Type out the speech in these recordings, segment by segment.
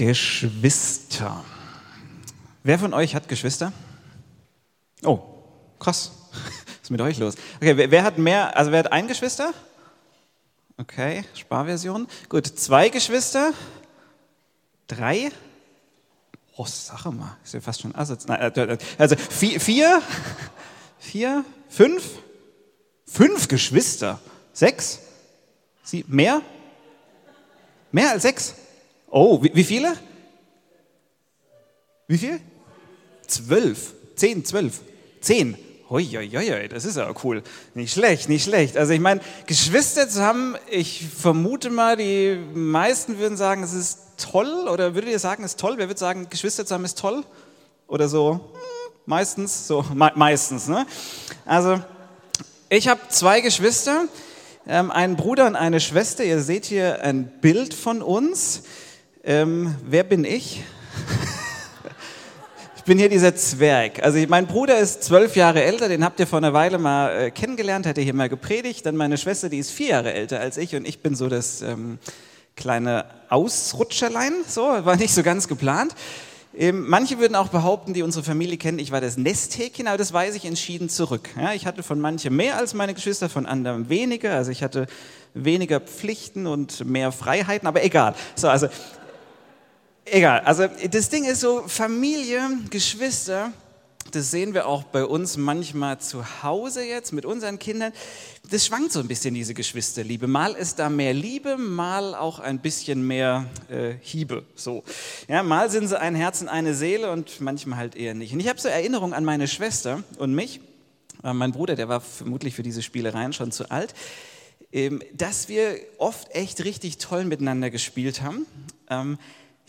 Geschwister. Wer von euch hat Geschwister? Oh, krass. Was ist mit euch los? Okay, wer, wer hat mehr, also wer hat ein Geschwister? Okay, Sparversion. Gut, zwei Geschwister? Drei? Oh, sag mal, ist ja fast schon Assets. Nein, äh, also vier, vier, vier, fünf, fünf Geschwister, sechs, Sie, mehr? Mehr als sechs? Oh, wie, wie viele? Wie viel? Zwölf. Zehn, zwölf. Zehn. Uiuiui, das ist ja cool. Nicht schlecht, nicht schlecht. Also ich meine, Geschwister zu haben, ich vermute mal, die meisten würden sagen, es ist toll. Oder würdet ihr sagen, es ist toll? Wer würde sagen, Geschwister zu haben ist toll? Oder so, hm, meistens, so me meistens. Ne? Also ich habe zwei Geschwister, ähm, einen Bruder und eine Schwester. Ihr seht hier ein Bild von uns. Ähm, wer bin ich? ich bin hier dieser Zwerg. Also mein Bruder ist zwölf Jahre älter, den habt ihr vor einer Weile mal äh, kennengelernt, hat er hier mal gepredigt. Dann meine Schwester, die ist vier Jahre älter als ich und ich bin so das ähm, kleine Ausrutscherlein. So, war nicht so ganz geplant. Ähm, manche würden auch behaupten, die unsere Familie kennen, ich war das Nesthäkchen, aber das weise ich entschieden zurück. Ja, ich hatte von manchen mehr als meine Geschwister, von anderen weniger. Also ich hatte weniger Pflichten und mehr Freiheiten, aber egal. So, also egal. Also das Ding ist so, Familie, Geschwister, das sehen wir auch bei uns manchmal zu Hause jetzt mit unseren Kindern. Das schwankt so ein bisschen, diese Geschwisterliebe. Mal ist da mehr Liebe, mal auch ein bisschen mehr äh, Hiebe. So. Ja, mal sind sie ein Herz und eine Seele und manchmal halt eher nicht. Und ich habe so Erinnerungen an meine Schwester und mich. Äh, mein Bruder, der war vermutlich für diese Spielereien schon zu alt. Ähm, dass wir oft echt richtig toll miteinander gespielt haben. Ähm,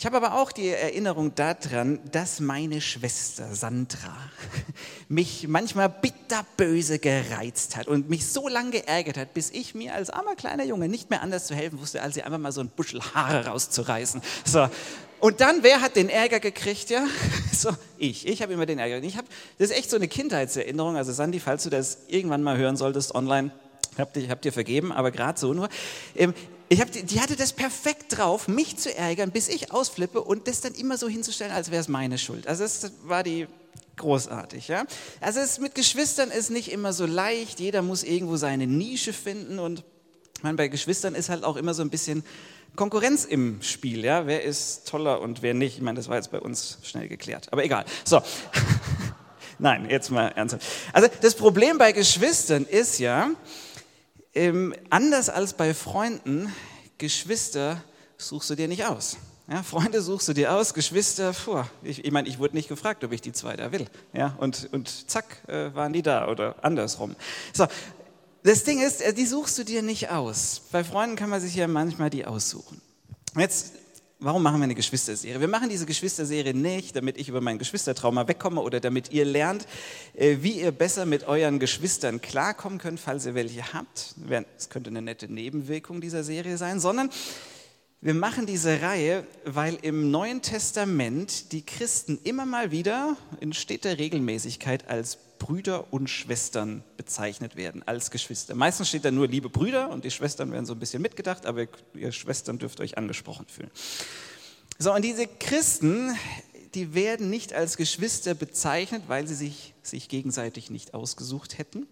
ich habe aber auch die Erinnerung daran, dass meine Schwester Sandra mich manchmal bitterböse gereizt hat und mich so lange geärgert hat, bis ich mir als armer kleiner Junge nicht mehr anders zu helfen wusste, als sie einfach mal so ein Buschel Haare rauszureißen. So. Und dann, wer hat den Ärger gekriegt? Ja, so ich. Ich habe immer den Ärger. Ich hab, das ist echt so eine Kindheitserinnerung. Also Sandy, falls du das irgendwann mal hören solltest online, hab dir, hab dir vergeben, aber gerade so nur. Ähm, ich hab, die hatte das perfekt drauf, mich zu ärgern, bis ich ausflippe und das dann immer so hinzustellen, als wäre es meine Schuld. Also das war die großartig. Ja? Also es mit Geschwistern ist nicht immer so leicht. Jeder muss irgendwo seine Nische finden und meine, bei Geschwistern ist halt auch immer so ein bisschen Konkurrenz im Spiel. Ja? Wer ist toller und wer nicht? Ich meine, das war jetzt bei uns schnell geklärt. Aber egal. So. Nein, jetzt mal ernsthaft. Also das Problem bei Geschwistern ist ja, ähm, anders als bei Freunden, Geschwister suchst du dir nicht aus. Ja, Freunde suchst du dir aus, Geschwister, puh, ich, ich meine, ich wurde nicht gefragt, ob ich die zwei da will. Ja, und, und zack, äh, waren die da oder andersrum. So, das Ding ist, äh, die suchst du dir nicht aus. Bei Freunden kann man sich ja manchmal die aussuchen. Jetzt warum machen wir eine Geschwisterserie? Wir machen diese Geschwisterserie nicht, damit ich über mein Geschwistertrauma wegkomme oder damit ihr lernt, äh, wie ihr besser mit euren Geschwistern klarkommen könnt, falls ihr welche habt. Das könnte eine nette Nebenwirkung dieser Serie sein, sondern wir machen diese Reihe, weil im Neuen Testament die Christen immer mal wieder in steter Regelmäßigkeit als Brüder und Schwestern bezeichnet werden, als Geschwister. Meistens steht da nur liebe Brüder und die Schwestern werden so ein bisschen mitgedacht, aber ihr Schwestern dürft euch angesprochen fühlen. So, und diese Christen, die werden nicht als Geschwister bezeichnet, weil sie sich, sich gegenseitig nicht ausgesucht hätten,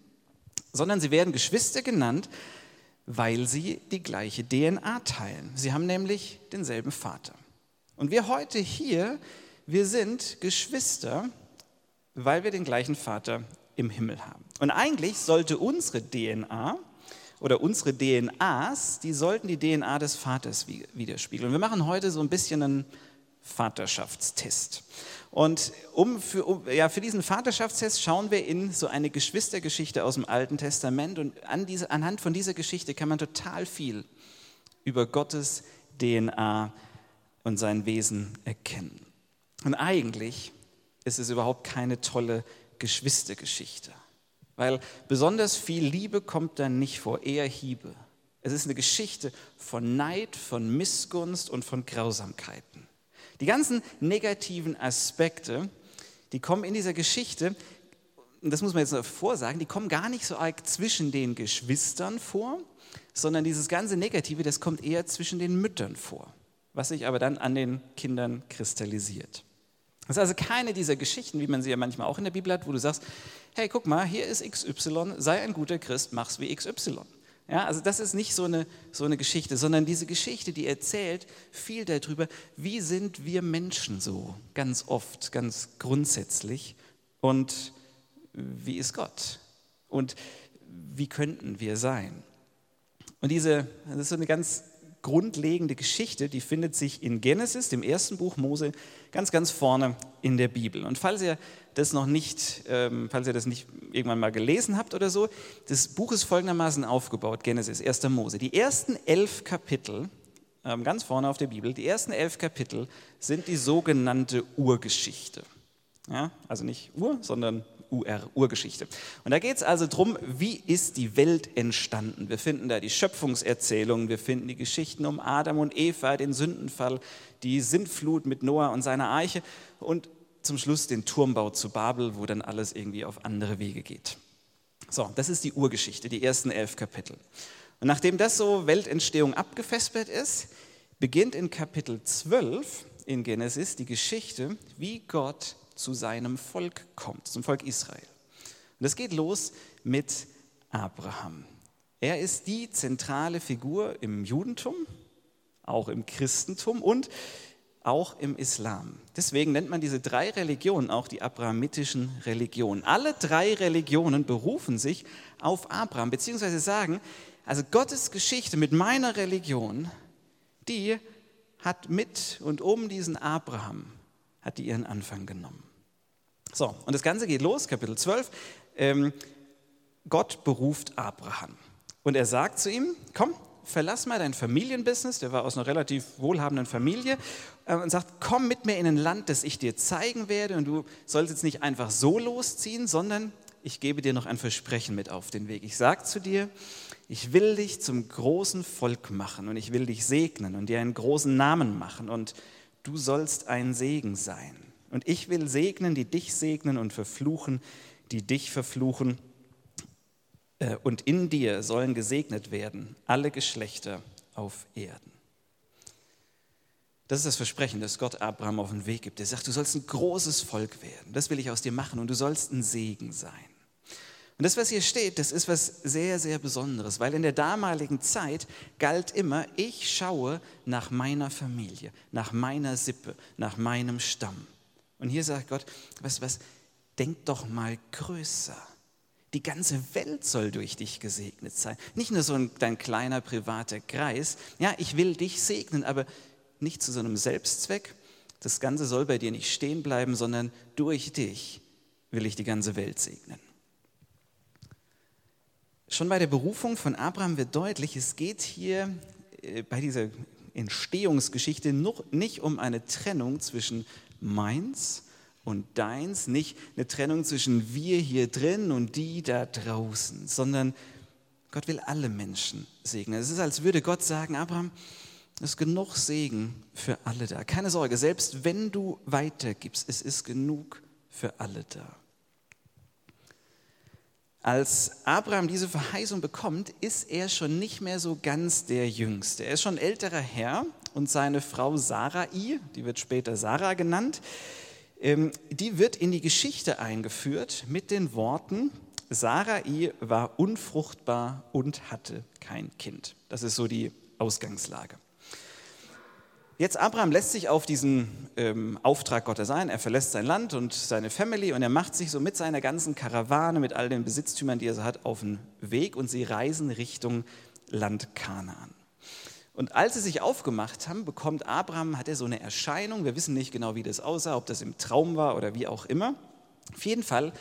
sondern sie werden Geschwister genannt, weil sie die gleiche DNA teilen. Sie haben nämlich denselben Vater. Und wir heute hier, wir sind Geschwister, weil wir den gleichen Vater im Himmel haben. Und eigentlich sollte unsere DNA oder unsere DNAs, die sollten die DNA des Vaters widerspiegeln. Und wir machen heute so ein bisschen einen Vaterschaftstest. Und um für, um, ja, für diesen Vaterschaftstest schauen wir in so eine Geschwistergeschichte aus dem Alten Testament. Und an diese, anhand von dieser Geschichte kann man total viel über Gottes DNA und sein Wesen erkennen. Und eigentlich ist es überhaupt keine tolle Geschwistergeschichte, weil besonders viel Liebe kommt dann nicht vor, eher Hiebe. Es ist eine Geschichte von Neid, von Missgunst und von Grausamkeiten. Die ganzen negativen Aspekte, die kommen in dieser Geschichte, das muss man jetzt vorsagen, die kommen gar nicht so arg zwischen den Geschwistern vor, sondern dieses ganze Negative, das kommt eher zwischen den Müttern vor. was sich aber dann an den Kindern kristallisiert. Das ist also keine dieser Geschichten, wie man sie ja manchmal auch in der Bibel hat, wo du sagst, hey, guck mal, hier ist XY, sei ein guter Christ, mach's wie XY. Ja, also das ist nicht so eine, so eine Geschichte, sondern diese Geschichte, die erzählt viel darüber, wie sind wir Menschen so, ganz oft, ganz grundsätzlich und wie ist Gott und wie könnten wir sein. Und diese, das ist so eine ganz grundlegende Geschichte, die findet sich in Genesis, dem ersten Buch Mose, ganz, ganz vorne in der Bibel. Und falls ihr das noch nicht, ähm, falls ihr das nicht irgendwann mal gelesen habt oder so, das Buch ist folgendermaßen aufgebaut, Genesis, 1. Mose. Die ersten elf Kapitel, ähm, ganz vorne auf der Bibel, die ersten elf Kapitel sind die sogenannte Urgeschichte. Ja, also nicht Ur, sondern UR, Urgeschichte. Und da geht es also darum, wie ist die Welt entstanden. Wir finden da die Schöpfungserzählungen, wir finden die Geschichten um Adam und Eva, den Sündenfall, die Sintflut mit Noah und seiner Eiche und zum Schluss den Turmbau zu Babel, wo dann alles irgendwie auf andere Wege geht. So, das ist die Urgeschichte, die ersten elf Kapitel. Und nachdem das so Weltentstehung abgefespert ist, beginnt in Kapitel 12 in Genesis die Geschichte, wie Gott zu seinem Volk kommt, zum Volk Israel. Und das geht los mit Abraham. Er ist die zentrale Figur im Judentum, auch im Christentum und auch im Islam. Deswegen nennt man diese drei Religionen auch die abrahamitischen Religionen. Alle drei Religionen berufen sich auf Abraham, beziehungsweise sagen, also Gottes Geschichte mit meiner Religion, die hat mit und um diesen Abraham, hat die ihren Anfang genommen. So, und das Ganze geht los, Kapitel 12. Ähm, Gott beruft Abraham. Und er sagt zu ihm, komm, verlass mal dein Familienbusiness, der war aus einer relativ wohlhabenden Familie, äh, und sagt, komm mit mir in ein Land, das ich dir zeigen werde. Und du sollst jetzt nicht einfach so losziehen, sondern ich gebe dir noch ein Versprechen mit auf den Weg. Ich sage zu dir, ich will dich zum großen Volk machen und ich will dich segnen und dir einen großen Namen machen und du sollst ein Segen sein. Und ich will segnen, die dich segnen und verfluchen, die dich verfluchen. Äh, und in dir sollen gesegnet werden alle Geschlechter auf Erden. Das ist das Versprechen, das Gott Abraham auf den Weg gibt. Er sagt, du sollst ein großes Volk werden. Das will ich aus dir machen und du sollst ein Segen sein. Und das, was hier steht, das ist was sehr, sehr Besonderes, weil in der damaligen Zeit galt immer, ich schaue nach meiner Familie, nach meiner Sippe, nach meinem Stamm. Und hier sagt Gott, was, was, denk doch mal größer. Die ganze Welt soll durch dich gesegnet sein. Nicht nur so ein dein kleiner privater Kreis. Ja, ich will dich segnen, aber nicht zu so einem Selbstzweck. Das Ganze soll bei dir nicht stehen bleiben, sondern durch dich will ich die ganze Welt segnen. Schon bei der Berufung von Abraham wird deutlich, es geht hier äh, bei dieser Entstehungsgeschichte noch nicht um eine Trennung zwischen meins und deins, nicht eine Trennung zwischen wir hier drin und die da draußen, sondern Gott will alle Menschen segnen. Es ist, als würde Gott sagen, Abraham, es ist genug Segen für alle da. Keine Sorge, selbst wenn du weitergibst, es ist genug für alle da. Als Abraham diese Verheißung bekommt, ist er schon nicht mehr so ganz der Jüngste. Er ist schon älterer Herr und seine Frau Sarai, die wird später Sarah genannt, ähm, die wird in die Geschichte eingeführt mit den Worten, Sarai war unfruchtbar und hatte kein Kind. Das ist so die Ausgangslage. Jetzt Abraham lässt sich auf diesen ähm, Auftrag Gottes ein. Er verlässt sein Land und seine Family und er macht sich so mit seiner ganzen Karawane, mit all den Besitztümern, die er so hat, auf den Weg und sie reisen Richtung Land Kanaan. Und als sie sich aufgemacht haben, bekommt Abraham, hat er so eine Erscheinung. Wir wissen nicht genau, wie das aussah, ob das im Traum war oder wie auch immer. Auf jeden Fall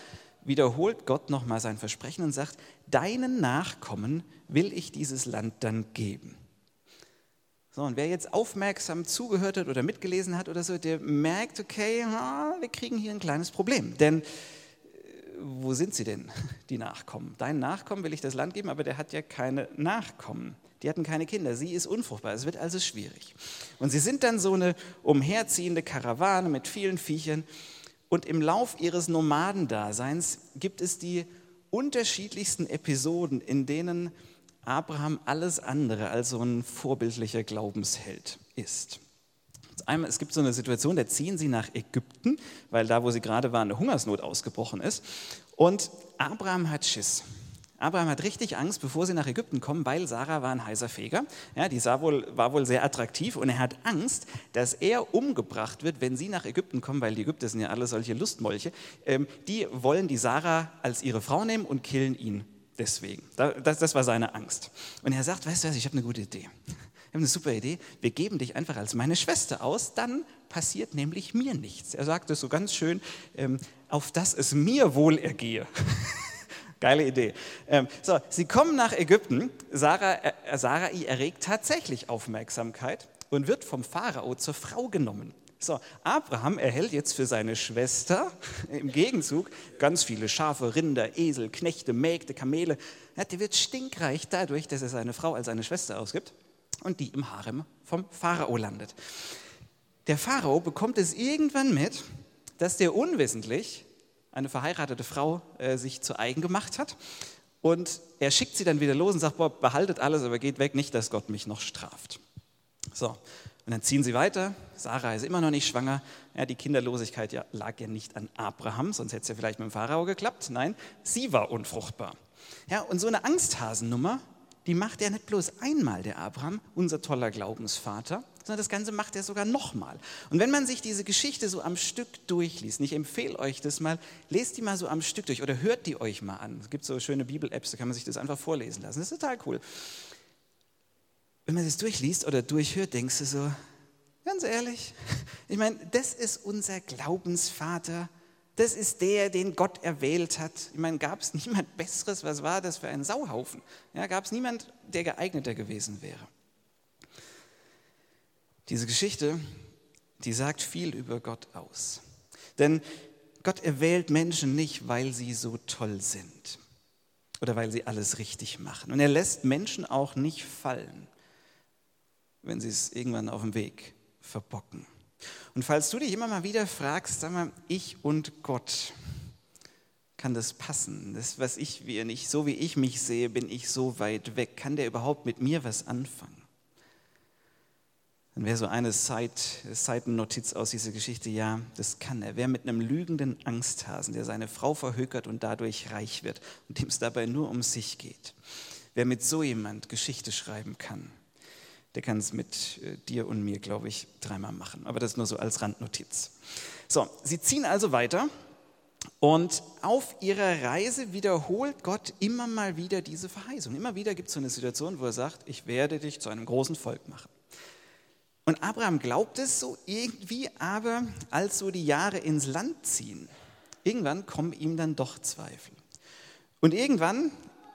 wiederholt Gott nochmal sein Versprechen und sagt, deinen Nachkommen will ich dieses Land dann geben. So, und wer jetzt aufmerksam zugehört hat oder mitgelesen hat oder so, der merkt, okay, wir kriegen hier ein kleines Problem. Denn äh, wo sind sie denn, die Nachkommen? Deinen Nachkommen will ich das Land geben, aber der hat ja keine Nachkommen. Die hatten keine Kinder. Sie ist unfruchtbar. Es wird also schwierig. Und sie sind dann so eine umherziehende Karawane mit vielen Viechern. Und im Lauf ihres Nomadendaseins gibt es die unterschiedlichsten Episoden, in denen Abraham alles andere als so ein vorbildlicher Glaubensheld ist. Einmal, es gibt so eine Situation, da ziehen sie nach Ägypten, weil da, wo sie gerade waren, eine Hungersnot ausgebrochen ist. Und Abraham hat Schiss. Abraham hat richtig Angst, bevor sie nach Ägypten kommen, weil Sarah war ein heißer Feger. Ja, die sah wohl, war wohl sehr attraktiv und er hat Angst, dass er umgebracht wird, wenn sie nach Ägypten kommen, weil die Ägypter sind ja alle solche Lustmolche. Ähm, die wollen die Sarah als ihre Frau nehmen und killen ihn deswegen. Das, das war seine Angst. Und er sagt, weißt du was, ich habe eine gute Idee. Ich habe eine super Idee. Wir geben dich einfach als meine Schwester aus, dann passiert nämlich mir nichts. Er sagt es so ganz schön, ähm, auf dass es mir wohl ergehe. Geile Idee. Ähm, so, sie kommen nach Ägypten. Sarah, äh, Sarai erregt tatsächlich Aufmerksamkeit und wird vom Pharao zur Frau genommen. So, Abraham erhält jetzt für seine Schwester im Gegenzug ganz viele Schafe, Rinder, Esel, Knechte, Mägde, Kamele. Ja, der wird stinkreich dadurch, dass er seine Frau als seine Schwester ausgibt und die im Harem vom Pharao landet. Der Pharao bekommt es irgendwann mit, dass der unwissentlich eine verheiratete Frau äh, sich zu eigen gemacht hat. Und er schickt sie dann wieder los und sagt, boah, behaltet alles, aber geht weg, nicht, dass Gott mich noch straft. So, und dann ziehen sie weiter. Sarah ist immer noch nicht schwanger. Ja, die Kinderlosigkeit ja, lag ja nicht an Abraham, sonst hätte es ja vielleicht mit dem Pharao geklappt. Nein, sie war unfruchtbar. Ja, und so eine Angsthasennummer, die macht er nicht bloß einmal, der Abraham, unser toller Glaubensvater, das Ganze macht er sogar nochmal. Und wenn man sich diese Geschichte so am Stück durchliest, ich empfehle euch das mal, lest die mal so am Stück durch oder hört die euch mal an. Es gibt so schöne Bibel-Apps, da kann man sich das einfach vorlesen lassen. Das ist total cool. Wenn man das durchliest oder durchhört, denkst du so, ganz ehrlich, ich meine, das ist unser Glaubensvater. Das ist der, den Gott erwählt hat. Ich meine, gab es niemand Besseres? Was war das für ein Sauhaufen? Ja, gab es niemand, der geeigneter gewesen wäre? Diese Geschichte, die sagt viel über Gott aus. Denn Gott erwählt Menschen nicht, weil sie so toll sind oder weil sie alles richtig machen. Und er lässt Menschen auch nicht fallen, wenn sie es irgendwann auf dem Weg verbocken. Und falls du dich immer mal wieder fragst, sag mal, ich und Gott, kann das passen? Das, was ich, wie nicht, so wie ich mich sehe, bin ich so weit weg. Kann der überhaupt mit mir was anfangen? Dann wäre so eine Seitennotiz aus dieser Geschichte, ja, das kann er. Wer mit einem lügenden Angsthasen, der seine Frau verhökert und dadurch reich wird und dem es dabei nur um sich geht, wer mit so jemand Geschichte schreiben kann, der kann es mit äh, dir und mir, glaube ich, dreimal machen. Aber das nur so als Randnotiz. So, sie ziehen also weiter und auf ihrer Reise wiederholt Gott immer mal wieder diese Verheißung. Immer wieder gibt es so eine Situation, wo er sagt, ich werde dich zu einem großen Volk machen. Und Abraham glaubt es so irgendwie, aber als so die Jahre ins Land ziehen, irgendwann kommen ihm dann doch Zweifel. Und irgendwann,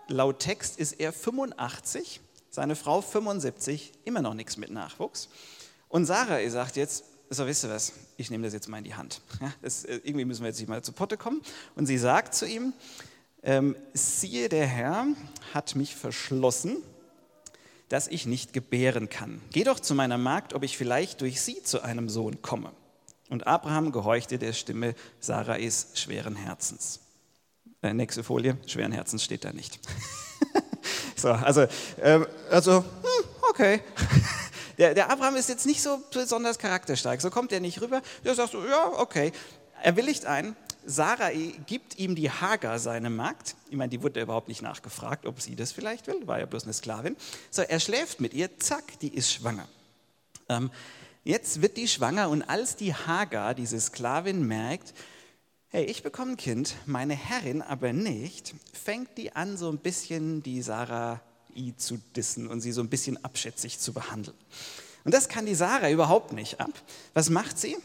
laut Text, ist er 85, seine Frau 75, immer noch nichts mit Nachwuchs. Und Sarah sagt jetzt, so wisst ihr was, ich nehme das jetzt mal in die Hand. Ja, das, äh, irgendwie müssen wir jetzt nicht mal zu Potte kommen. Und sie sagt zu ihm, ähm, siehe, der Herr hat mich verschlossen dass ich nicht gebären kann. Geh doch zu meiner Magd, ob ich vielleicht durch sie zu einem Sohn komme. Und Abraham gehorchte der Stimme Sarais schweren Herzens. Äh, nächste Folie, schweren Herzens steht da nicht. so, also, äh, also hm, okay. Der, der, Abraham ist jetzt nicht so besonders charakterstark. So kommt er nicht rüber. Der sagt so, ja, okay. Er willigt ein Sarai gibt ihm die Hagar, seine Magd. Ich meine, die wurde überhaupt nicht nachgefragt, ob sie das vielleicht will, war ja bloß eine Sklavin. So, er schläft mit ihr, zack, die ist schwanger. Ähm, jetzt wird die schwanger und als die Hagar, diese Sklavin, merkt, hey, ich bekomme ein Kind, meine Herrin aber nicht, fängt die an, so ein bisschen die Sarai zu dissen und sie so ein bisschen abschätzig zu behandeln. Und das kann die Sarah überhaupt nicht ab. Was macht sie?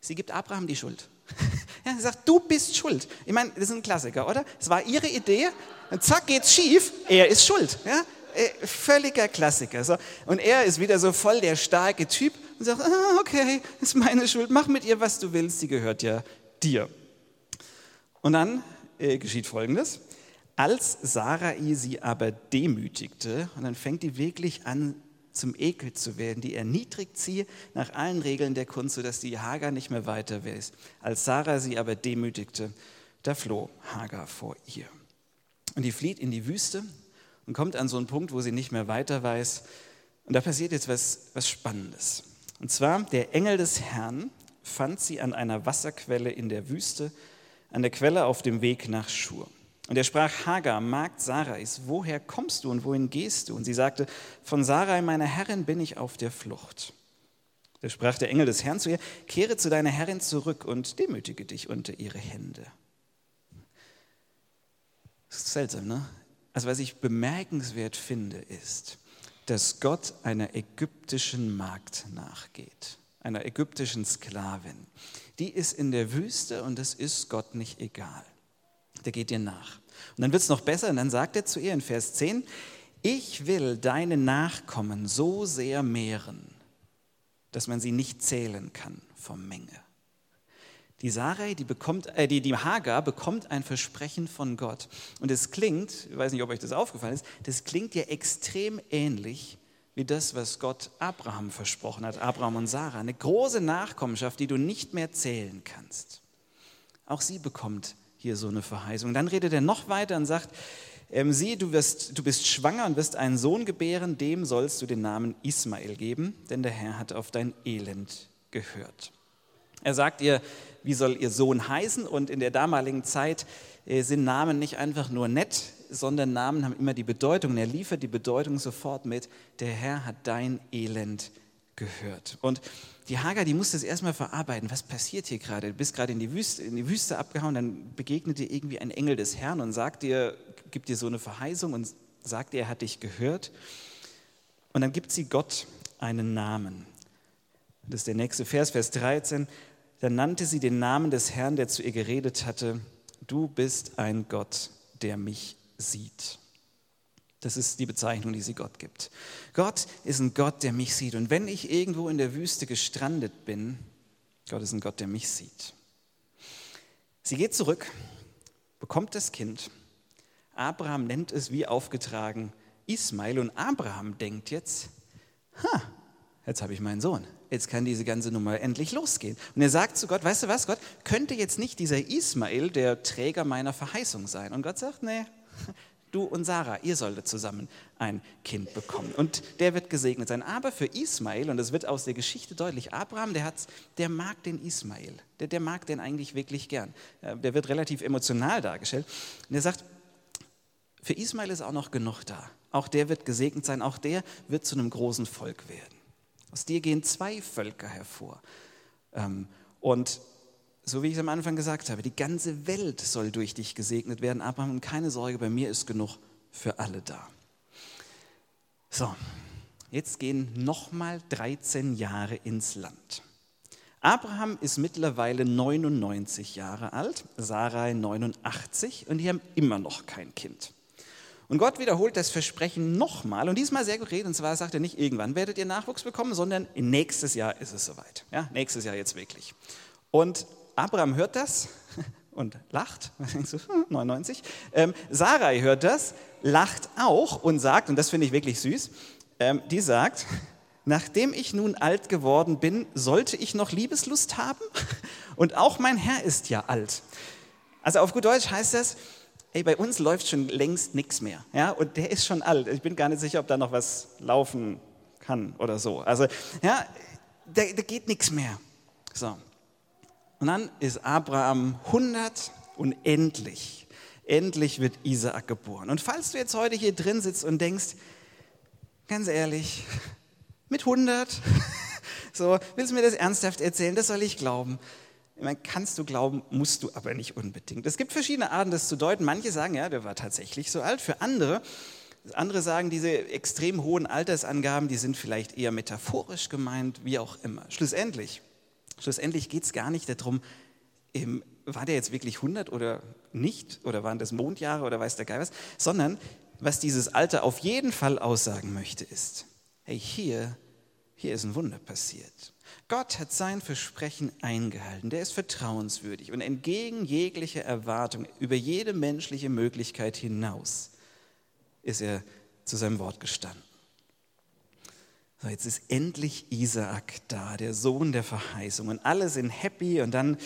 Sie gibt Abraham die Schuld. Ja, sie sagt, du bist schuld. Ich meine, das ist ein Klassiker, oder? Es war ihre Idee, und zack geht's schief, er ist schuld. Ja? Äh, völliger Klassiker. So. Und er ist wieder so voll der starke Typ und sagt, ah, okay, ist meine Schuld, mach mit ihr, was du willst, sie gehört ja dir. Und dann äh, geschieht Folgendes. Als Sarai sie aber demütigte, und dann fängt die wirklich an, zum Ekel zu werden. Die erniedrigt sie nach allen Regeln der Kunst, sodass die Hagar nicht mehr weiter weiß. Als Sarah sie aber demütigte, da floh Hagar vor ihr. Und die flieht in die Wüste und kommt an so einen Punkt, wo sie nicht mehr weiter weiß. Und da passiert jetzt was, was Spannendes. Und zwar, der Engel des Herrn fand sie an einer Wasserquelle in der Wüste, an der Quelle auf dem Weg nach Schur. Und er sprach, Hagar, Magd Sarais, woher kommst du und wohin gehst du? Und sie sagte, von Sarai, meiner Herrin, bin ich auf der Flucht. Da sprach der Engel des Herrn zu ihr, kehre zu deiner Herrin zurück und demütige dich unter ihre Hände. Das ist seltsam, ne? Also was ich bemerkenswert finde, ist, dass Gott einer ägyptischen Magd nachgeht, einer ägyptischen Sklavin. Die ist in der Wüste und es ist Gott nicht egal. Der geht ihr nach. Und dann wird es noch besser und dann sagt er zu ihr in Vers 10, ich will deine Nachkommen so sehr mehren, dass man sie nicht zählen kann vom Menge. Die Sarai, die, bekommt, äh, die, die Hagar bekommt ein Versprechen von Gott. Und es klingt, ich weiß nicht, ob euch das aufgefallen ist, das klingt ja extrem ähnlich wie das, was Gott Abraham versprochen hat, Abraham und Sarah. Eine große Nachkommenschaft, die du nicht mehr zählen kannst. Auch sie bekommt hier so eine Verheißung. Dann redet er noch weiter und sagt, ähm, sieh, du, wirst, du bist schwanger und wirst einen Sohn gebären, dem sollst du den Namen Ismael geben, denn der Herr hat auf dein Elend gehört. Er sagt ihr, wie soll ihr Sohn heißen? Und in der damaligen Zeit äh, sind Namen nicht einfach nur nett, sondern Namen haben immer die Bedeutung. Und er liefert die Bedeutung sofort mit, der Herr hat dein Elend gehört. Und die Hagar, die muss das erstmal verarbeiten. Was passiert hier gerade? Du bist gerade in die Wüste, in die Wüste abgehauen, dann begegnet dir irgendwie ein Engel des Herrn und sagt dir, gibt dir so eine Verheißung und sagt dir, er hat dich gehört. Und dann gibt sie Gott einen Namen. Das ist der nächste Vers, Vers 13. Dann nannte sie den Namen des Herrn, der zu ihr geredet hatte, du bist ein Gott, der mich sieht. Das ist die Bezeichnung, die sie Gott gibt. Gott ist ein Gott, der mich sieht. Und wenn ich irgendwo in der Wüste gestrandet bin, Gott ist ein Gott, der mich sieht. Sie geht zurück, bekommt das Kind. Abraham nennt es wie aufgetragen Ismail und Abraham denkt jetzt, ha, jetzt habe ich meinen Sohn jetzt kann diese ganze Nummer endlich losgehen. Und er sagt zu Gott, weißt du was, Gott, könnte jetzt nicht dieser Ismael der Träger meiner Verheißung sein? Und Gott sagt, nee, du und Sarah, ihr solltet zusammen ein Kind bekommen. Und der wird gesegnet sein. Aber für Ismael, und das wird aus der Geschichte deutlich, Abraham, der, hat's, der mag den Ismael. Der, der mag den eigentlich wirklich gern. Äh, der wird relativ emotional dargestellt. Und er sagt, für Ismael ist auch noch genug da. Auch der wird gesegnet sein, auch der wird zu einem großen Volk werden. Aus dir gehen zwei Völker hervor. Ähm, und so wie ich es am Anfang gesagt habe, die ganze Welt soll durch dich gesegnet werden. Abraham, keine Sorge, bei mir ist genug für alle da. So, jetzt gehen nochmal 13 Jahre ins Land. Abraham ist mittlerweile 99 Jahre alt, Sarai 89 und die haben immer noch kein Kind. Und Gott wiederholt das Versprechen nochmal und diesmal sehr konkret. Und zwar sagt er nicht, irgendwann werdet ihr Nachwuchs bekommen, sondern nächstes Jahr ist es soweit. Ja, nächstes Jahr jetzt wirklich. Und Abraham hört das und lacht. 99. Ähm, Sarai hört das, lacht auch und sagt, und das finde ich wirklich süß, ähm, die sagt, nachdem ich nun alt geworden bin, sollte ich noch Liebeslust haben? Und auch mein Herr ist ja alt. Also auf gut Deutsch heißt das, ey, bei uns läuft schon längst nichts mehr. Ja? Und der ist schon alt. Ich bin gar nicht sicher, ob da noch was laufen kann oder so. Also, ja, da, da geht nichts mehr. So. Und dann ist Abraham 100 und endlich, endlich wird Isaak geboren. Und falls du jetzt heute hier drin sitzt und denkst, ganz ehrlich, mit 100, so, willst du mir das ernsthaft erzählen? Das soll ich glauben. Ich meine, kannst du glauben, musst du aber nicht unbedingt. Es gibt verschiedene Arten, das zu deuten. Manche sagen, ja, der war tatsächlich so alt. Für andere, andere sagen, diese extrem hohen Altersangaben, die sind vielleicht eher metaphorisch gemeint, wie auch immer. Schlussendlich, schlussendlich geht es gar nicht darum, war der jetzt wirklich 100 oder nicht? Oder waren das Mondjahre oder weiß der Geil was? Sondern was dieses Alter auf jeden Fall aussagen möchte, ist, hey, hier, hier ist ein Wunder passiert. Gott hat sein Versprechen eingehalten. Der ist vertrauenswürdig und entgegen jeglicher Erwartung, über jede menschliche Möglichkeit hinaus, ist er zu seinem Wort gestanden. So, jetzt ist endlich Isaak da, der Sohn der Verheißung. Und alle sind happy und dann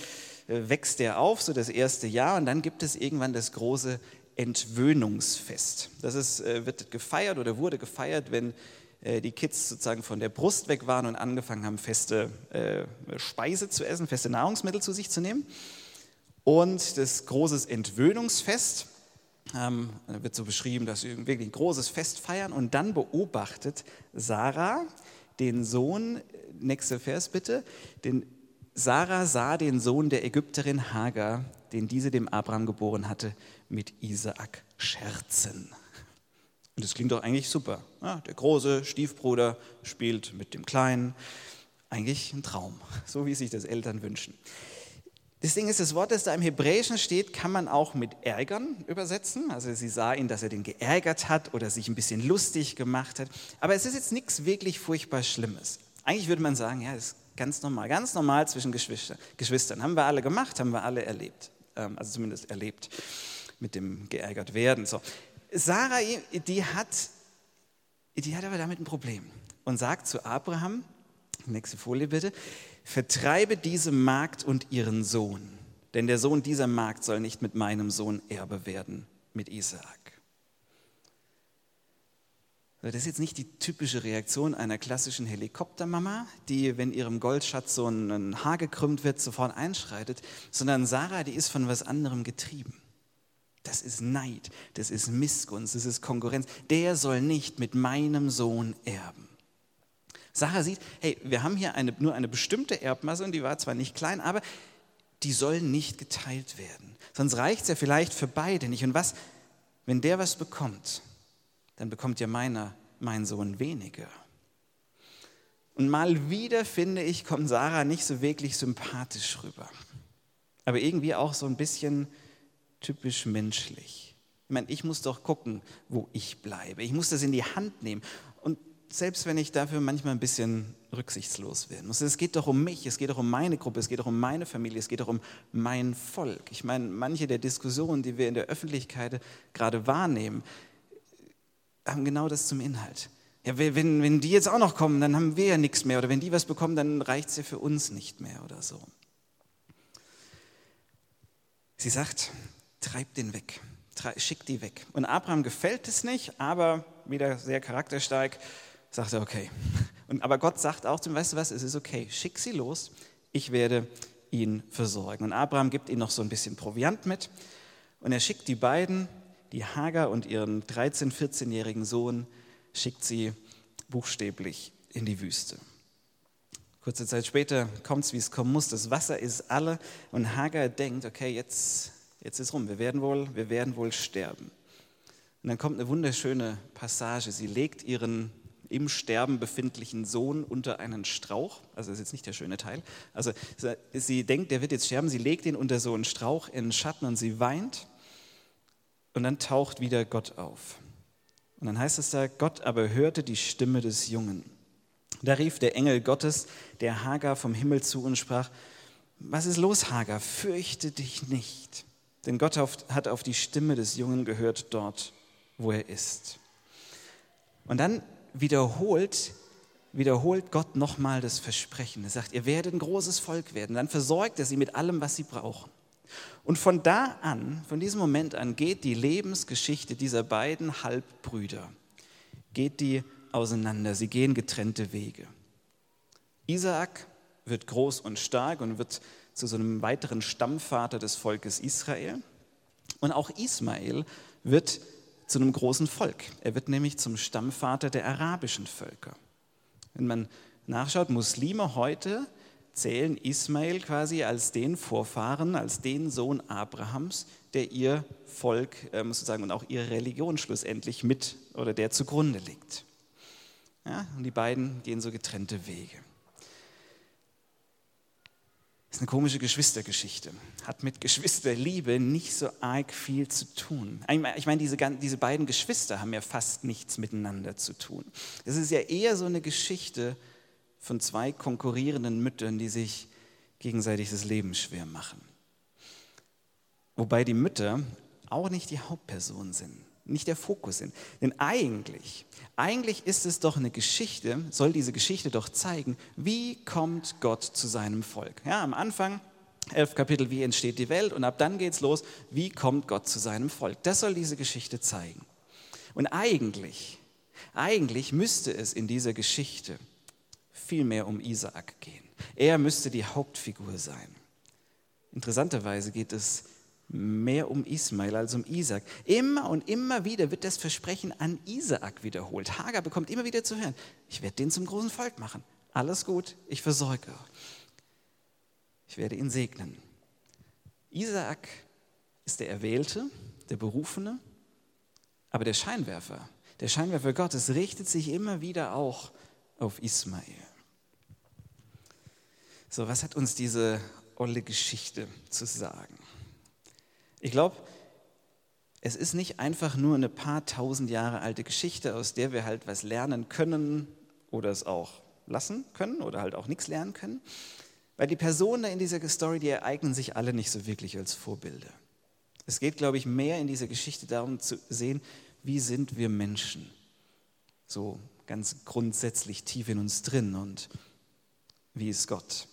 äh, wächst er auf, so das erste Jahr. Und dann gibt es irgendwann das große Entwöhnungsfest. Das ist, äh, wird gefeiert oder wurde gefeiert, wenn äh, die Kids sozusagen von der Brust weg waren und angefangen haben, feste Speise zu essen, feste Nahrungsmittel zu sich zu nehmen. Und das große Entwöhnungsfest, ähm, wird so beschrieben, dass sie wirklich ein großes Fest feiern und dann beobachtet Sarah den Sohn, nächster Vers bitte, den Sarah sah den Sohn der Ägypterin Hagar, den diese dem Abraham geboren hatte, mit Isaak scherzen. Und das klingt doch eigentlich super. Ja, der große Stiefbruder spielt mit dem Kleinen. Eigentlich ein Traum, so wie sich das Eltern wünschen. Das Ding ist, das Wort, das da im Hebräischen steht, kann man auch mit ärgern übersetzen. Also sie sah ihn, dass er den geärgert hat oder sich ein bisschen lustig gemacht hat. Aber es ist jetzt nichts wirklich furchtbar Schlimmes. Eigentlich würde man sagen, ja, das ist ganz normal, ganz normal zwischen Geschwister, Geschwistern. Haben wir alle gemacht, haben wir alle erlebt. Ähm, also zumindest erlebt mit dem geärgert werden. So. Sarah, die hat, die hat aber damit ein Problem und sagt zu Abraham, nächste Folie bitte, vertreibe diese Magd und ihren Sohn, denn der Sohn dieser Magd soll nicht mit meinem Sohn Erbe werden, mit Isaak. Das ist jetzt nicht die typische Reaktion einer klassischen Helikoptermama, die, wenn ihrem Goldschatz so ein Haar gekrümmt wird, sofort einschreitet, sondern Sarah, die ist von was anderem getrieben. Das ist Neid, das ist Missgunst, das ist Konkurrenz. Der soll nicht mit meinem Sohn erben. Sarah sieht, hey, wir haben hier eine, nur eine bestimmte Erbmasse und die war zwar nicht klein, aber die soll nicht geteilt werden. Sonst reicht es ja vielleicht für beide nicht. Und was, wenn der was bekommt, dann bekommt ja meiner, mein Sohn weniger. Und mal wieder, finde ich, kommt Sarah nicht so wirklich sympathisch rüber. Aber irgendwie auch so ein bisschen typisch menschlich. Ich meine, ich muss doch gucken, wo ich bleibe. Ich muss das in die Hand nehmen selbst wenn ich dafür manchmal ein bisschen rücksichtslos werden muss. Es geht doch um mich, es geht doch um meine Gruppe, es geht doch um meine Familie, es geht doch um mein Volk. Ich meine, manche der Diskussionen, die wir in der Öffentlichkeit gerade wahrnehmen, haben genau das zum Inhalt. Ja, wenn, wenn die jetzt auch noch kommen, dann haben wir ja nichts mehr. Oder wenn die was bekommen, dann reicht es ja für uns nicht mehr oder so. Sie sagt, treib den weg, schick die weg. Und Abraham gefällt es nicht, aber wieder sehr charakterstark sagt er, okay. Und, aber Gott sagt auch zum, weißt du was, es ist okay, schick sie los, ich werde ihn versorgen. Und Abraham gibt ihm noch so ein bisschen Proviant mit und er schickt die beiden, die Hagar und ihren 13-, 14-jährigen Sohn, schickt sie buchstäblich in die Wüste. Kurze Zeit später kommt es, wie es kommen muss. Das Wasser ist alle und Hagar denkt, okay, jetzt, jetzt ist rum, wir werden, wohl, wir werden wohl sterben. Und dann kommt eine wunderschöne Passage. Sie legt ihren im Sterben befindlichen Sohn unter einen Strauch. Also das ist jetzt nicht der schöne Teil. Also sie denkt, der wird jetzt sterben. Sie legt ihn unter so einen Strauch in den Schatten und sie weint. Und dann taucht wieder Gott auf. Und dann heißt es da, Gott aber hörte die Stimme des Jungen. Da rief der Engel Gottes der Hagar vom Himmel zu und sprach, was ist los, Hagar? Fürchte dich nicht. Denn Gott hat auf die Stimme des Jungen gehört dort, wo er ist. Und dann wiederholt, wiederholt Gott nochmal das Versprechen. Er sagt, ihr werdet ein großes Volk werden. Dann versorgt er sie mit allem, was sie brauchen. Und von da an, von diesem Moment an, geht die Lebensgeschichte dieser beiden Halbbrüder, geht die auseinander. Sie gehen getrennte Wege. Isaak wird groß und stark und wird zu so einem weiteren Stammvater des Volkes Israel. Und auch Ismael wird zu einem großen Volk. Er wird nämlich zum Stammvater der arabischen Völker. Wenn man nachschaut, Muslime heute zählen Ismael quasi als den Vorfahren, als den Sohn Abrahams, der ihr Volk ähm, sozusagen und auch ihre Religion schlussendlich mit oder der zugrunde liegt. Ja, und die beiden gehen so getrennte Wege. Das ist eine komische Geschwistergeschichte. Hat mit Geschwisterliebe nicht so arg viel zu tun. Ich meine, diese, diese beiden Geschwister haben ja fast nichts miteinander zu tun. Es ist ja eher so eine Geschichte von zwei konkurrierenden Müttern, die sich gegenseitig das Leben schwer machen. Wobei die Mütter auch nicht die Hauptperson sind nicht der Fokus sind. Denn eigentlich, eigentlich ist es doch eine Geschichte, soll diese Geschichte doch zeigen, wie kommt Gott zu seinem Volk. Ja, am Anfang, elf Kapitel, wie entsteht die Welt und ab dann geht es los, wie kommt Gott zu seinem Volk. Das soll diese Geschichte zeigen. Und eigentlich, Eigentlich müsste es in dieser Geschichte viel mehr um Isaak gehen. Er müsste die Hauptfigur sein. Interessanterweise geht es mehr um Ismael als um Isaac. Immer und immer wieder wird das Versprechen an Isaak wiederholt. Hagar bekommt immer wieder zu hören, ich werde den zum großen Volk machen. Alles gut, ich versorge. Ich werde ihn segnen. Isaak ist der Erwählte, der Berufene, aber der Scheinwerfer, der Scheinwerfer Gottes richtet sich immer wieder auch auf Ismael. So, was hat uns diese olle Geschichte zu sagen? Ich glaube, es ist nicht einfach nur eine paar tausend Jahre alte Geschichte, aus der wir halt was lernen können oder es auch lassen können oder halt auch nichts lernen können. Weil die Personen in dieser Story, die ereignen sich alle nicht so wirklich als Vorbilder. Es geht, glaube ich, mehr in dieser Geschichte darum zu sehen, wie sind wir Menschen. So ganz grundsätzlich tief in uns drin und wie ist Gott.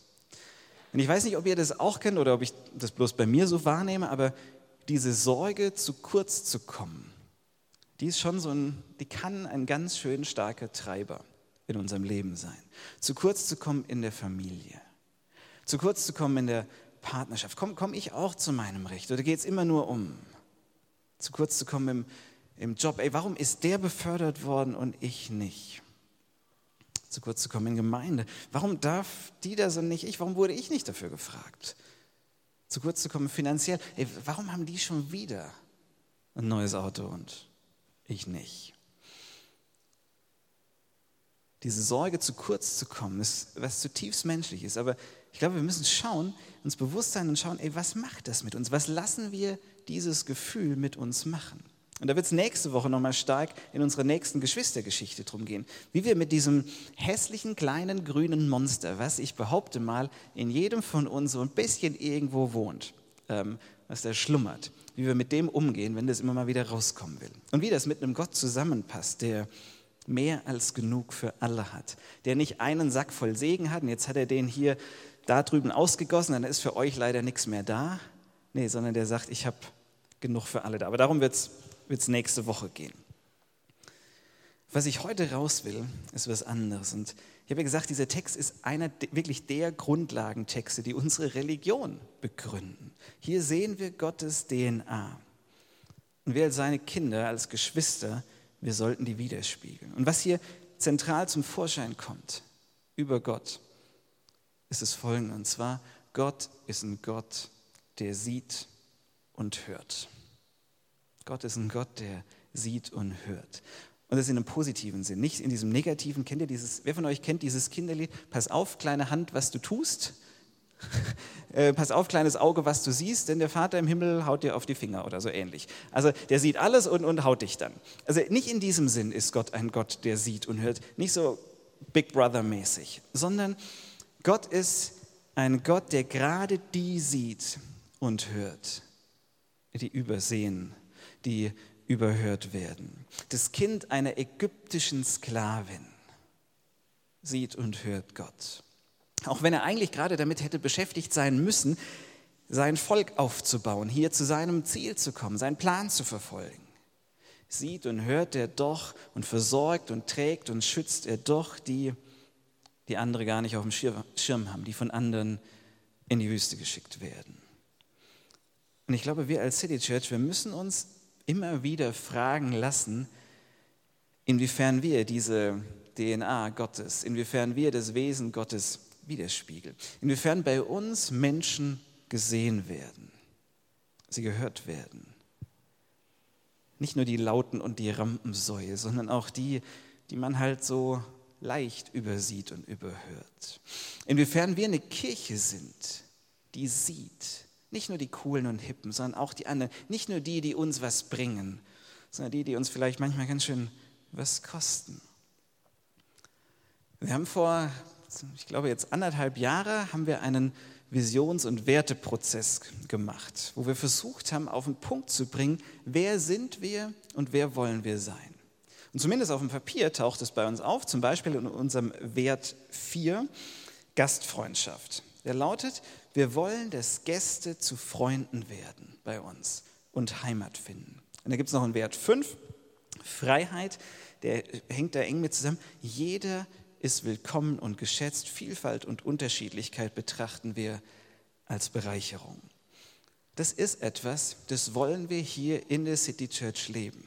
Und ich weiß nicht, ob ihr das auch kennt oder ob ich das bloß bei mir so wahrnehme, aber diese Sorge, zu kurz zu kommen, die ist schon so ein, die kann ein ganz schön starker Treiber in unserem Leben sein. Zu kurz zu kommen in der Familie, zu kurz zu kommen in der Partnerschaft. Komme komm ich auch zu meinem Recht oder geht es immer nur um? Zu kurz zu kommen im, im Job. Ey, warum ist der befördert worden und ich nicht? Zu kurz zu kommen in Gemeinde. Warum darf die das und nicht ich? Warum wurde ich nicht dafür gefragt? Zu kurz zu kommen finanziell. Ey, warum haben die schon wieder ein neues Auto und ich nicht? Diese Sorge, zu kurz zu kommen, ist was zutiefst menschlich ist. Aber ich glaube, wir müssen schauen, uns bewusst sein und schauen, ey, was macht das mit uns? Was lassen wir dieses Gefühl mit uns machen? Und da wird es nächste Woche nochmal stark in unserer nächsten Geschwistergeschichte drum gehen, wie wir mit diesem hässlichen kleinen grünen Monster, was ich behaupte mal in jedem von uns so ein bisschen irgendwo wohnt, ähm, was da schlummert, wie wir mit dem umgehen, wenn das immer mal wieder rauskommen will. Und wie das mit einem Gott zusammenpasst, der mehr als genug für alle hat, der nicht einen Sack voll Segen hat und jetzt hat er den hier da drüben ausgegossen, dann ist für euch leider nichts mehr da. Nee, sondern der sagt, ich habe genug für alle da. Aber darum wird es wird es nächste Woche gehen. Was ich heute raus will, ist was anderes. Und ich habe ja gesagt, dieser Text ist einer wirklich der Grundlagentexte, die unsere Religion begründen. Hier sehen wir Gottes DNA. Und wir als seine Kinder, als Geschwister, wir sollten die widerspiegeln. Und was hier zentral zum Vorschein kommt über Gott, ist das Folgende. Und zwar, Gott ist ein Gott, der sieht und hört. Gott ist ein Gott, der sieht und hört. Und das in einem positiven Sinn, nicht in diesem negativen. Kennt ihr dieses, wer von euch kennt dieses Kinderlied? Pass auf, kleine Hand, was du tust. äh, pass auf, kleines Auge, was du siehst, denn der Vater im Himmel haut dir auf die Finger oder so ähnlich. Also der sieht alles und, und haut dich dann. Also nicht in diesem Sinn ist Gott ein Gott, der sieht und hört. Nicht so Big Brother-mäßig, sondern Gott ist ein Gott, der gerade die sieht und hört, die übersehen die überhört werden. Das Kind einer ägyptischen Sklavin sieht und hört Gott. Auch wenn er eigentlich gerade damit hätte beschäftigt sein müssen, sein Volk aufzubauen, hier zu seinem Ziel zu kommen, seinen Plan zu verfolgen. Sieht und hört er doch und versorgt und trägt und schützt er doch die, die andere gar nicht auf dem Schirm haben, die von anderen in die Wüste geschickt werden. Und ich glaube, wir als City Church, wir müssen uns immer wieder fragen lassen, inwiefern wir diese DNA Gottes, inwiefern wir das Wesen Gottes widerspiegeln, inwiefern bei uns Menschen gesehen werden, sie gehört werden. Nicht nur die Lauten und die Rampensäue, sondern auch die, die man halt so leicht übersieht und überhört. Inwiefern wir eine Kirche sind, die sieht, nicht nur die coolen und hippen, sondern auch die anderen. Nicht nur die, die uns was bringen, sondern die, die uns vielleicht manchmal ganz schön was kosten. Wir haben vor, ich glaube jetzt anderthalb Jahre, haben wir einen Visions- und Werteprozess gemacht, wo wir versucht haben, auf den Punkt zu bringen, wer sind wir und wer wollen wir sein. Und zumindest auf dem Papier taucht es bei uns auf, zum Beispiel in unserem Wert 4, Gastfreundschaft. Der lautet, wir wollen, dass Gäste zu Freunden werden bei uns und Heimat finden. Und da gibt es noch einen Wert 5, Freiheit, der hängt da eng mit zusammen. Jeder ist willkommen und geschätzt. Vielfalt und Unterschiedlichkeit betrachten wir als Bereicherung. Das ist etwas, das wollen wir hier in der City Church leben.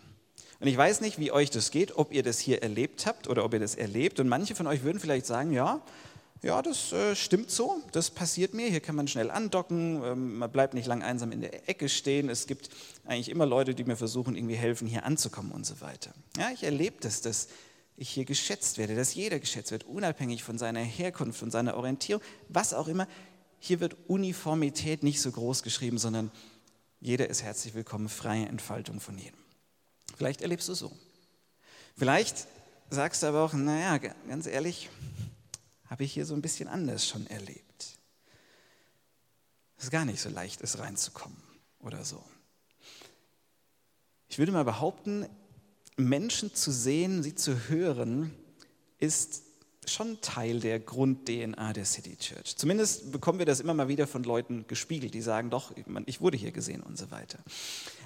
Und ich weiß nicht, wie euch das geht, ob ihr das hier erlebt habt oder ob ihr das erlebt. Und manche von euch würden vielleicht sagen, ja, ja, das äh, stimmt so, das passiert mir. Hier kann man schnell andocken, ähm, man bleibt nicht lang einsam in der Ecke stehen. Es gibt eigentlich immer Leute, die mir versuchen, irgendwie helfen, hier anzukommen und so weiter. Ja, ich erlebe das, dass ich hier geschätzt werde, dass jeder geschätzt wird, unabhängig von seiner Herkunft, von seiner Orientierung, was auch immer. Hier wird Uniformität nicht so groß geschrieben, sondern jeder ist herzlich willkommen, freie Entfaltung von jedem. Vielleicht erlebst du so. Vielleicht sagst du aber auch, naja, ganz ehrlich, habe ich hier so ein bisschen anders schon erlebt. Es ist gar nicht so leicht, es reinzukommen oder so. Ich würde mal behaupten, Menschen zu sehen, sie zu hören, ist schon Teil der Grund-DNA der City Church. Zumindest bekommen wir das immer mal wieder von Leuten gespiegelt, die sagen, doch, ich wurde hier gesehen und so weiter.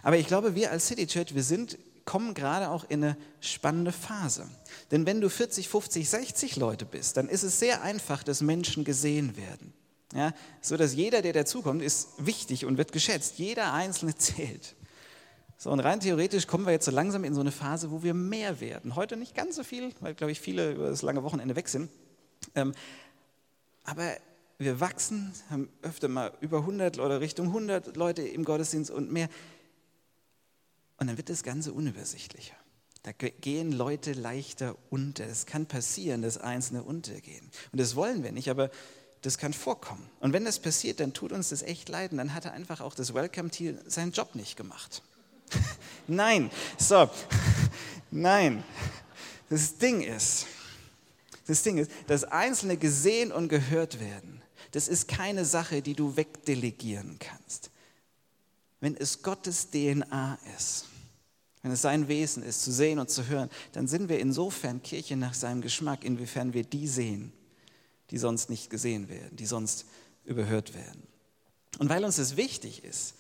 Aber ich glaube, wir als City Church, wir sind kommen gerade auch in eine spannende Phase. Denn wenn du 40, 50, 60 Leute bist, dann ist es sehr einfach, dass Menschen gesehen werden. Ja, so dass jeder, der dazukommt, ist wichtig und wird geschätzt. Jeder Einzelne zählt. So, und rein theoretisch kommen wir jetzt so langsam in so eine Phase, wo wir mehr werden. Heute nicht ganz so viel, weil, glaube ich, viele über das lange Wochenende weg sind. Ähm, aber wir wachsen, haben öfter mal über 100 oder Richtung 100 Leute im Gottesdienst und mehr. Und dann wird das Ganze unübersichtlicher. Da gehen Leute leichter unter. Es kann passieren, dass Einzelne untergehen. Und das wollen wir nicht, aber das kann vorkommen. Und wenn das passiert, dann tut uns das echt leid. Und dann hat er einfach auch das Welcome-Team seinen Job nicht gemacht. Nein, so, nein. Das Ding ist, das Ding ist, dass Einzelne gesehen und gehört werden. Das ist keine Sache, die du wegdelegieren kannst wenn es Gottes DNA ist, wenn es sein Wesen ist, zu sehen und zu hören, dann sind wir insofern Kirche nach seinem Geschmack, inwiefern wir die sehen, die sonst nicht gesehen werden, die sonst überhört werden. Und weil uns das wichtig ist,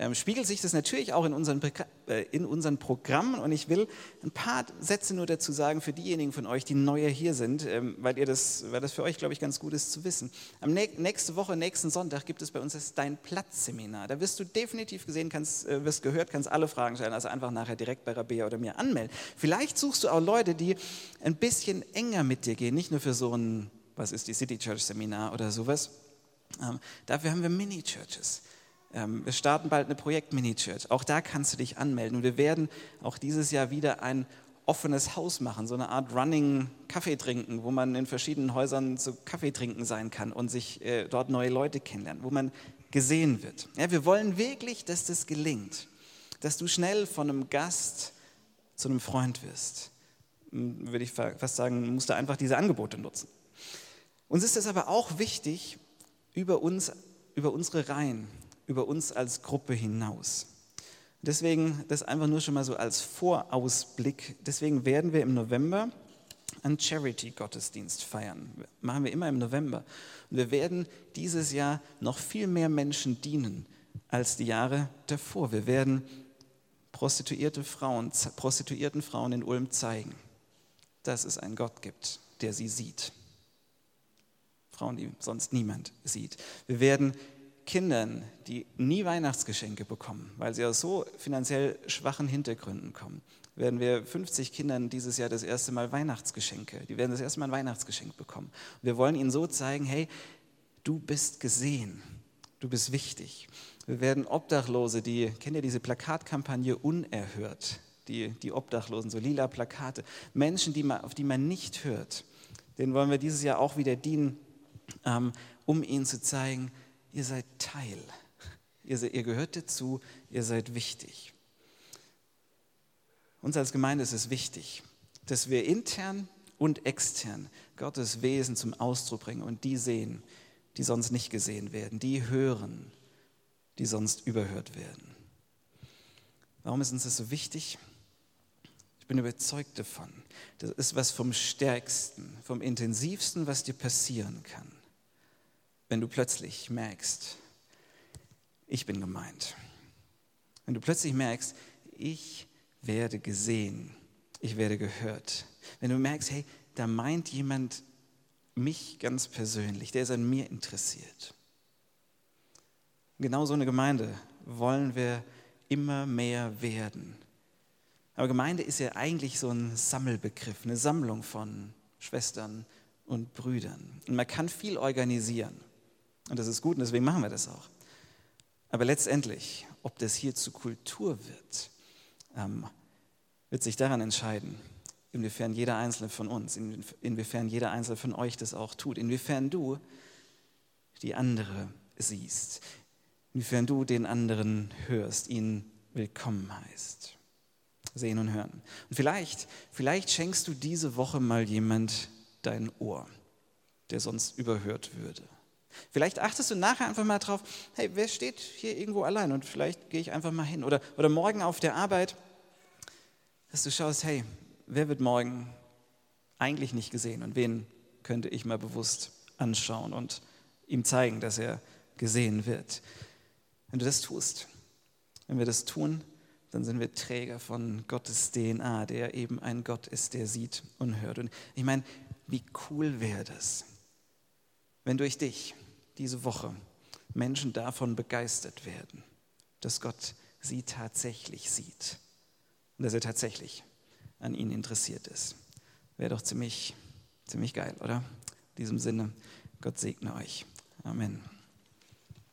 ähm, spiegelt sich das natürlich auch in unseren, äh, in unseren Programmen. Und ich will ein paar Sätze nur dazu sagen für diejenigen von euch, die neuer hier sind, ähm, weil, ihr das, weil das für euch, glaube ich, ganz gut ist zu wissen. Am nächste Woche, nächsten Sonntag gibt es bei uns das Dein Platz-Seminar. Da wirst du definitiv gesehen, kannst, äh, wirst gehört, kannst alle Fragen stellen, also einfach nachher direkt bei Rabea oder mir anmelden. Vielleicht suchst du auch Leute, die ein bisschen enger mit dir gehen, nicht nur für so ein, was ist die City Church Seminar oder sowas. Ähm, dafür haben wir Mini-Churches. Ähm, wir starten bald eine Projekt-Mini-Church. Auch da kannst du dich anmelden. Und wir werden auch dieses Jahr wieder ein offenes Haus machen, so eine Art Running Kaffee trinken, wo man in verschiedenen Häusern zu Kaffee trinken sein kann und sich äh, dort neue Leute kennenlernen, wo man gesehen wird. Ja, wir wollen wirklich, dass das gelingt, dass du schnell von einem Gast zu einem Freund wirst. Hm, würde ich fast sagen, musst du einfach diese Angebote nutzen. Uns ist es aber auch wichtig, über uns, über unsere Reihen über uns als Gruppe hinaus. Deswegen das einfach nur schon mal so als Vorausblick. Deswegen werden wir im November einen Charity-Gottesdienst feiern. Machen wir immer im November. Und wir werden dieses Jahr noch viel mehr Menschen dienen als die Jahre davor. Wir werden prostituierte Frauen, prostituierten Frauen in Ulm zeigen, dass es einen Gott gibt, der sie sieht. Frauen, die sonst niemand sieht. Wir werden Kindern, die nie Weihnachtsgeschenke bekommen, weil sie aus so finanziell schwachen Hintergründen kommen, werden wir 50 Kindern dieses Jahr das erste Mal Weihnachtsgeschenke, die werden das erste Mal ein Weihnachtsgeschenk bekommen. Wir wollen ihnen so zeigen, hey, du bist gesehen, du bist wichtig. Wir werden Obdachlose, die, kennt ihr diese Plakatkampagne Unerhört, die, die Obdachlosen, so lila Plakate, Menschen, die man, auf die man nicht hört, denen wollen wir dieses Jahr auch wieder dienen, ähm, um ihnen zu zeigen, ihr seid Teil. Ihr, ihr gehört dazu, ihr seid wichtig. Uns als Gemeinde ist es wichtig, dass wir intern und extern Gottes Wesen zum Ausdruck bringen und die sehen, die sonst nicht gesehen werden, die hören, die sonst überhört werden. Warum ist uns das so wichtig? Ich bin überzeugt davon. Das ist was vom Stärksten, vom Intensivsten, was dir passieren kann wenn du plötzlich merkst, ich bin gemeint. Wenn du plötzlich merkst, ich werde gesehen ich werde gehört. Wenn du merkst, hey, da meint jemand mich ganz persönlich, der ist an mir interessiert. Genau so eine Gemeinde wollen wir immer mehr werden. Aber Gemeinde ist ja eigentlich so ein Sammelbegriff, eine Sammlung von Schwestern und Brüdern. Und man kann viel organisieren. Und das ist gut und deswegen machen wir das auch. Aber letztendlich, ob das hier zur Kultur wird, ähm, wird sich daran entscheiden, inwiefern jeder Einzelne von uns, inwiefern jeder Einzelne von euch das auch tut, inwiefern du die andere siehst, inwiefern du den anderen hörst, ihn willkommen heißt. Sehen und hören. Und vielleicht, vielleicht schenkst du diese Woche mal jemand dein Ohr, der sonst überhört würde. Vielleicht achtest du nachher einfach mal drauf, hey, wer steht hier irgendwo allein und vielleicht gehe ich einfach mal hin. Oder, oder morgen auf der Arbeit, dass du schaust, hey, wer wird morgen eigentlich nicht gesehen und wen könnte ich mal bewusst anschauen und ihm zeigen, dass er gesehen wird. Wenn du das tust, wenn wir das tun, dann sind wir Träger von Gottes DNA, der eben ein Gott ist, der sieht und hört. Und ich meine, wie cool wäre das, wenn durch dich diese Woche Menschen davon begeistert werden, dass Gott sie tatsächlich sieht und dass er tatsächlich an ihnen interessiert ist. Wäre doch ziemlich, ziemlich geil, oder? In diesem Sinne, Gott segne euch. Amen.